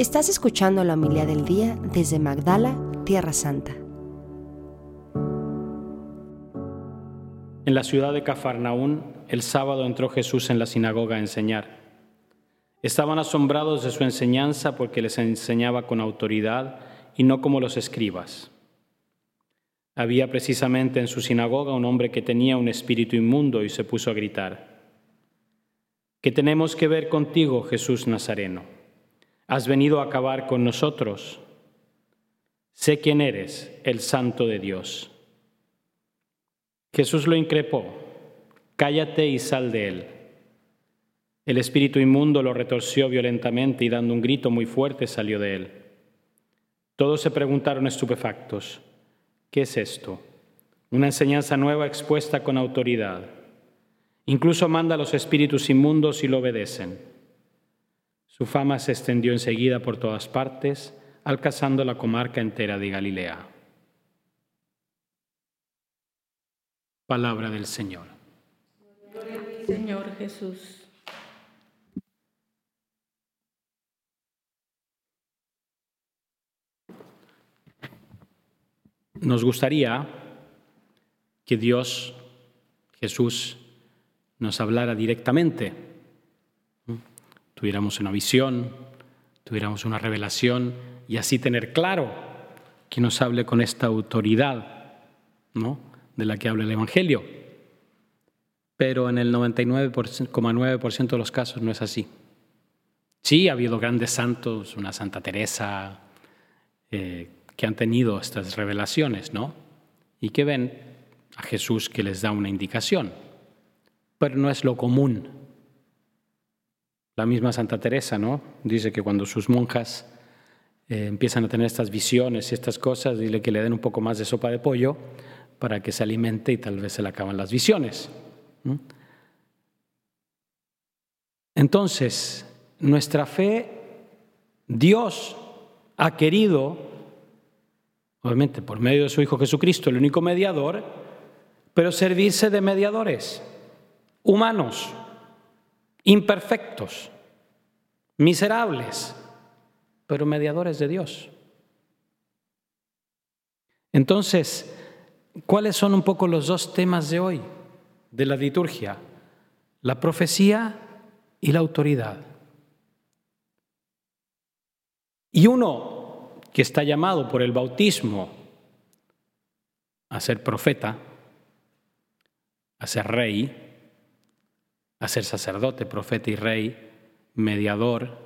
Estás escuchando la humildad del día desde Magdala, Tierra Santa. En la ciudad de Cafarnaún, el sábado entró Jesús en la sinagoga a enseñar. Estaban asombrados de su enseñanza porque les enseñaba con autoridad y no como los escribas. Había precisamente en su sinagoga un hombre que tenía un espíritu inmundo y se puso a gritar, ¿qué tenemos que ver contigo, Jesús Nazareno? ¿Has venido a acabar con nosotros? Sé quién eres, el santo de Dios. Jesús lo increpó, cállate y sal de él. El espíritu inmundo lo retorció violentamente y dando un grito muy fuerte salió de él. Todos se preguntaron estupefactos, ¿qué es esto? Una enseñanza nueva expuesta con autoridad. Incluso manda a los espíritus inmundos y lo obedecen. Su fama se extendió enseguida por todas partes, alcanzando la comarca entera de Galilea. Palabra del Señor. Señor Jesús. Nos gustaría que Dios, Jesús, nos hablara directamente. Tuviéramos una visión, tuviéramos una revelación y así tener claro que nos hable con esta autoridad ¿no? de la que habla el Evangelio. Pero en el 99,9% de los casos no es así. Sí, ha habido grandes santos, una Santa Teresa, eh, que han tenido estas revelaciones, ¿no? Y que ven a Jesús que les da una indicación. Pero no es lo común. La misma Santa Teresa, ¿no? Dice que cuando sus monjas eh, empiezan a tener estas visiones y estas cosas, dile que le den un poco más de sopa de pollo para que se alimente y tal vez se le acaban las visiones. Entonces, nuestra fe, Dios ha querido obviamente por medio de su Hijo Jesucristo, el único mediador, pero servirse de mediadores humanos, imperfectos, miserables, pero mediadores de Dios. Entonces, ¿cuáles son un poco los dos temas de hoy de la liturgia? La profecía y la autoridad. Y uno que está llamado por el bautismo a ser profeta, a ser rey, a ser sacerdote, profeta y rey, mediador,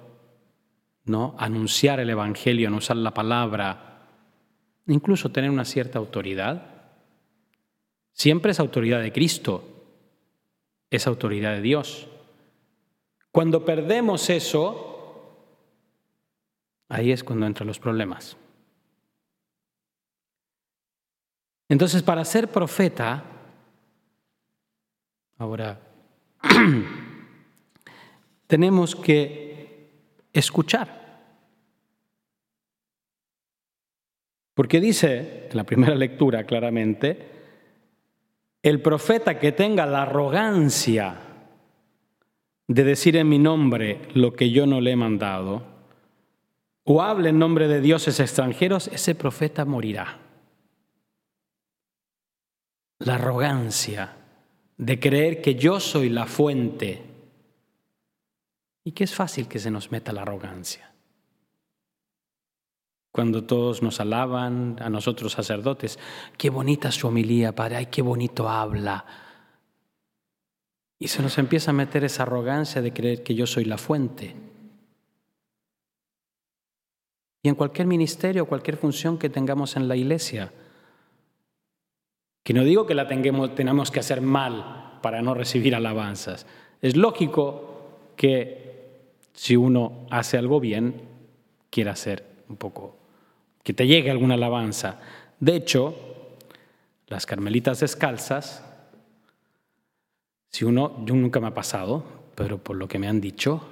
¿no? Anunciar el evangelio, anunciar la palabra, incluso tener una cierta autoridad. Siempre es autoridad de Cristo, es autoridad de Dios. Cuando perdemos eso, Ahí es cuando entran los problemas. Entonces, para ser profeta, ahora tenemos que escuchar. Porque dice en la primera lectura claramente, el profeta que tenga la arrogancia de decir en mi nombre lo que yo no le he mandado, o hable en nombre de dioses extranjeros, ese profeta morirá. La arrogancia de creer que yo soy la fuente y que es fácil que se nos meta la arrogancia. Cuando todos nos alaban, a nosotros sacerdotes, qué bonita su homilía, Padre, ay, qué bonito habla. Y se nos empieza a meter esa arrogancia de creer que yo soy la fuente. Y en cualquier ministerio, cualquier función que tengamos en la iglesia. Que no digo que la tengamos, tenemos que hacer mal para no recibir alabanzas. Es lógico que si uno hace algo bien, quiera hacer un poco, que te llegue alguna alabanza. De hecho, las carmelitas descalzas, si uno, yo nunca me ha pasado, pero por lo que me han dicho,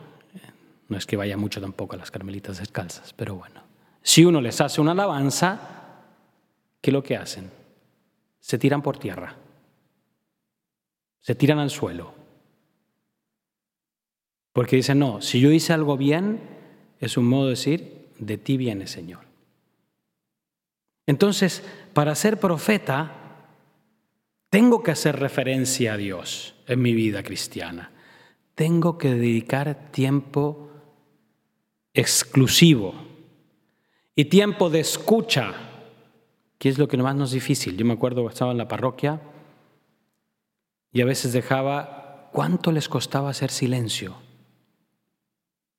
no es que vaya mucho tampoco a las carmelitas descalzas, pero bueno. Si uno les hace una alabanza, ¿qué es lo que hacen? Se tiran por tierra, se tiran al suelo. Porque dicen, no, si yo hice algo bien, es un modo de decir, de ti viene, Señor. Entonces, para ser profeta, tengo que hacer referencia a Dios en mi vida cristiana. Tengo que dedicar tiempo exclusivo y tiempo de escucha, que es lo que más nos es difícil. Yo me acuerdo que estaba en la parroquia y a veces dejaba, ¿cuánto les costaba hacer silencio?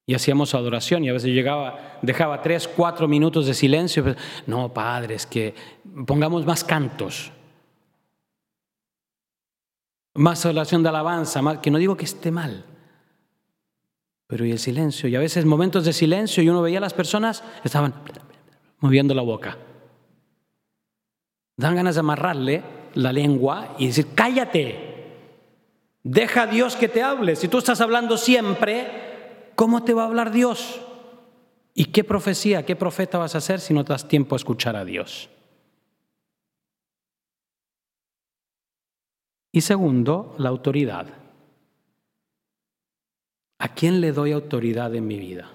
Y hacíamos adoración y a veces llegaba, dejaba tres, cuatro minutos de silencio. No, padre, es que pongamos más cantos, más oración de alabanza, que no digo que esté mal, pero y el silencio. Y a veces momentos de silencio y uno veía a las personas, estaban moviendo la boca. Dan ganas de amarrarle la lengua y decir, cállate, deja a Dios que te hable. Si tú estás hablando siempre, ¿cómo te va a hablar Dios? ¿Y qué profecía, qué profeta vas a hacer si no te das tiempo a escuchar a Dios? Y segundo, la autoridad. ¿A quién le doy autoridad en mi vida?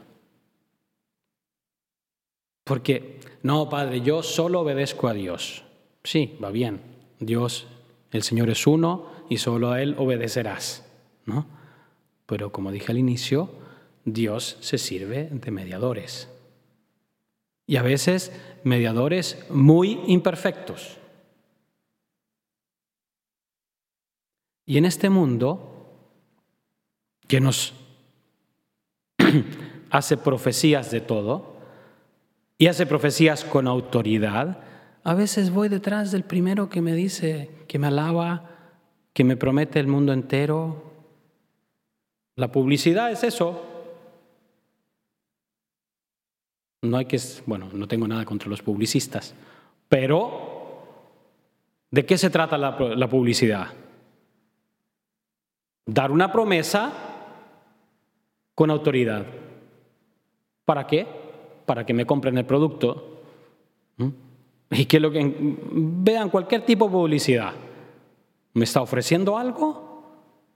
Porque, no, Padre, yo solo obedezco a Dios. Sí, va bien. Dios, el Señor es uno y solo a Él obedecerás. ¿no? Pero como dije al inicio, Dios se sirve de mediadores. Y a veces mediadores muy imperfectos. Y en este mundo que nos hace profecías de todo y hace profecías con autoridad, a veces voy detrás del primero que me dice, que me alaba, que me promete el mundo entero. La publicidad es eso. No hay que, bueno, no tengo nada contra los publicistas, pero ¿de qué se trata la, la publicidad? dar una promesa con autoridad. ¿Para qué? Para que me compren el producto. Y que lo que vean cualquier tipo de publicidad. Me está ofreciendo algo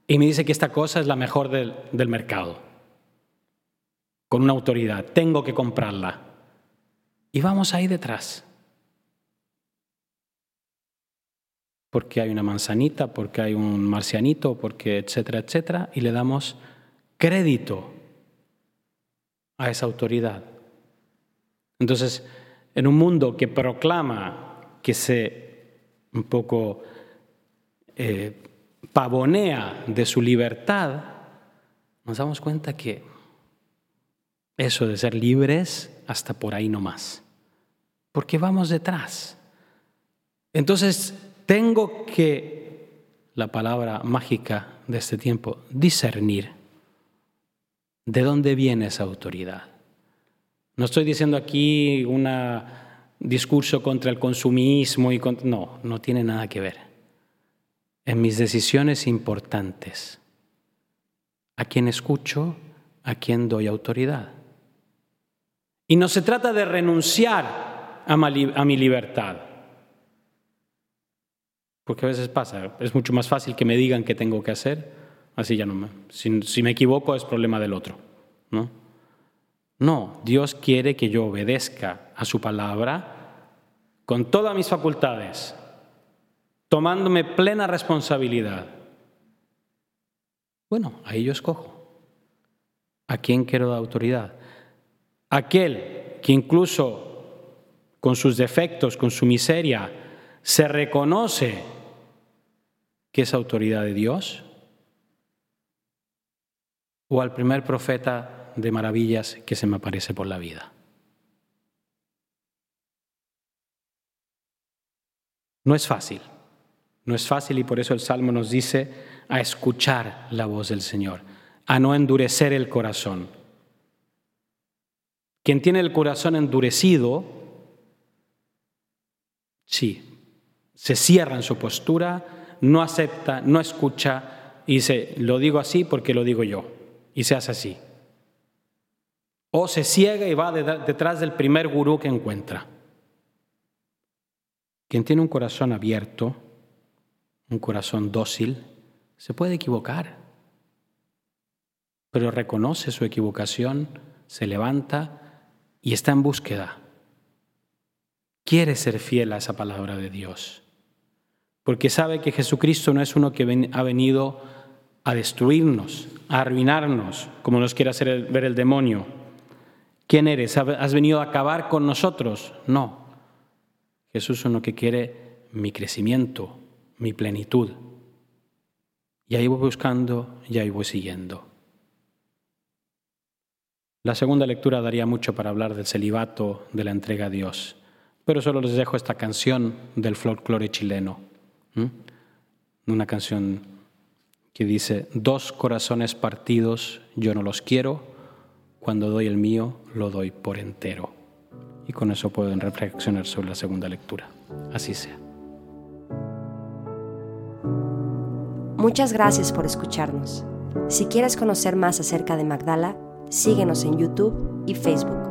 y me dice que esta cosa es la mejor del, del mercado. Con una autoridad. Tengo que comprarla. Y vamos ahí detrás. porque hay una manzanita, porque hay un marcianito, porque etcétera, etcétera, y le damos crédito a esa autoridad. Entonces, en un mundo que proclama que se un poco eh, pavonea de su libertad, nos damos cuenta que eso de ser libres hasta por ahí no más, porque vamos detrás. Entonces, tengo que, la palabra mágica de este tiempo, discernir de dónde viene esa autoridad. No estoy diciendo aquí un discurso contra el consumismo y no, no tiene nada que ver. En mis decisiones importantes, a quién escucho, a quién doy autoridad. Y no se trata de renunciar a mi libertad. Porque a veces pasa, es mucho más fácil que me digan qué tengo que hacer, así ya no me... Si, me equivoco es problema del otro, ¿no? No, Dios quiere que yo obedezca a su palabra con todas mis facultades, tomándome plena responsabilidad. Bueno, ahí yo escojo. ¿A quién quiero dar autoridad? Aquel que incluso con sus defectos, con su miseria, se reconoce que es autoridad de Dios? ¿O al primer profeta de maravillas que se me aparece por la vida? No es fácil, no es fácil y por eso el Salmo nos dice a escuchar la voz del Señor, a no endurecer el corazón. Quien tiene el corazón endurecido, sí, se cierra en su postura, no acepta, no escucha y dice, lo digo así porque lo digo yo. Y se hace así. O se ciega y va detrás del primer gurú que encuentra. Quien tiene un corazón abierto, un corazón dócil, se puede equivocar, pero reconoce su equivocación, se levanta y está en búsqueda. Quiere ser fiel a esa palabra de Dios, porque sabe que Jesucristo no es uno que ha venido a destruirnos, a arruinarnos, como nos quiere hacer ver el demonio. ¿Quién eres? ¿Has venido a acabar con nosotros? No. Jesús es uno que quiere mi crecimiento, mi plenitud. Y ahí voy buscando y ahí voy siguiendo. La segunda lectura daría mucho para hablar del celibato, de la entrega a Dios, pero solo les dejo esta canción del folclore chileno, una canción que dice, dos corazones partidos yo no los quiero, cuando doy el mío lo doy por entero. Y con eso pueden reflexionar sobre la segunda lectura. Así sea. Muchas gracias por escucharnos. Si quieres conocer más acerca de Magdala, síguenos en YouTube y Facebook.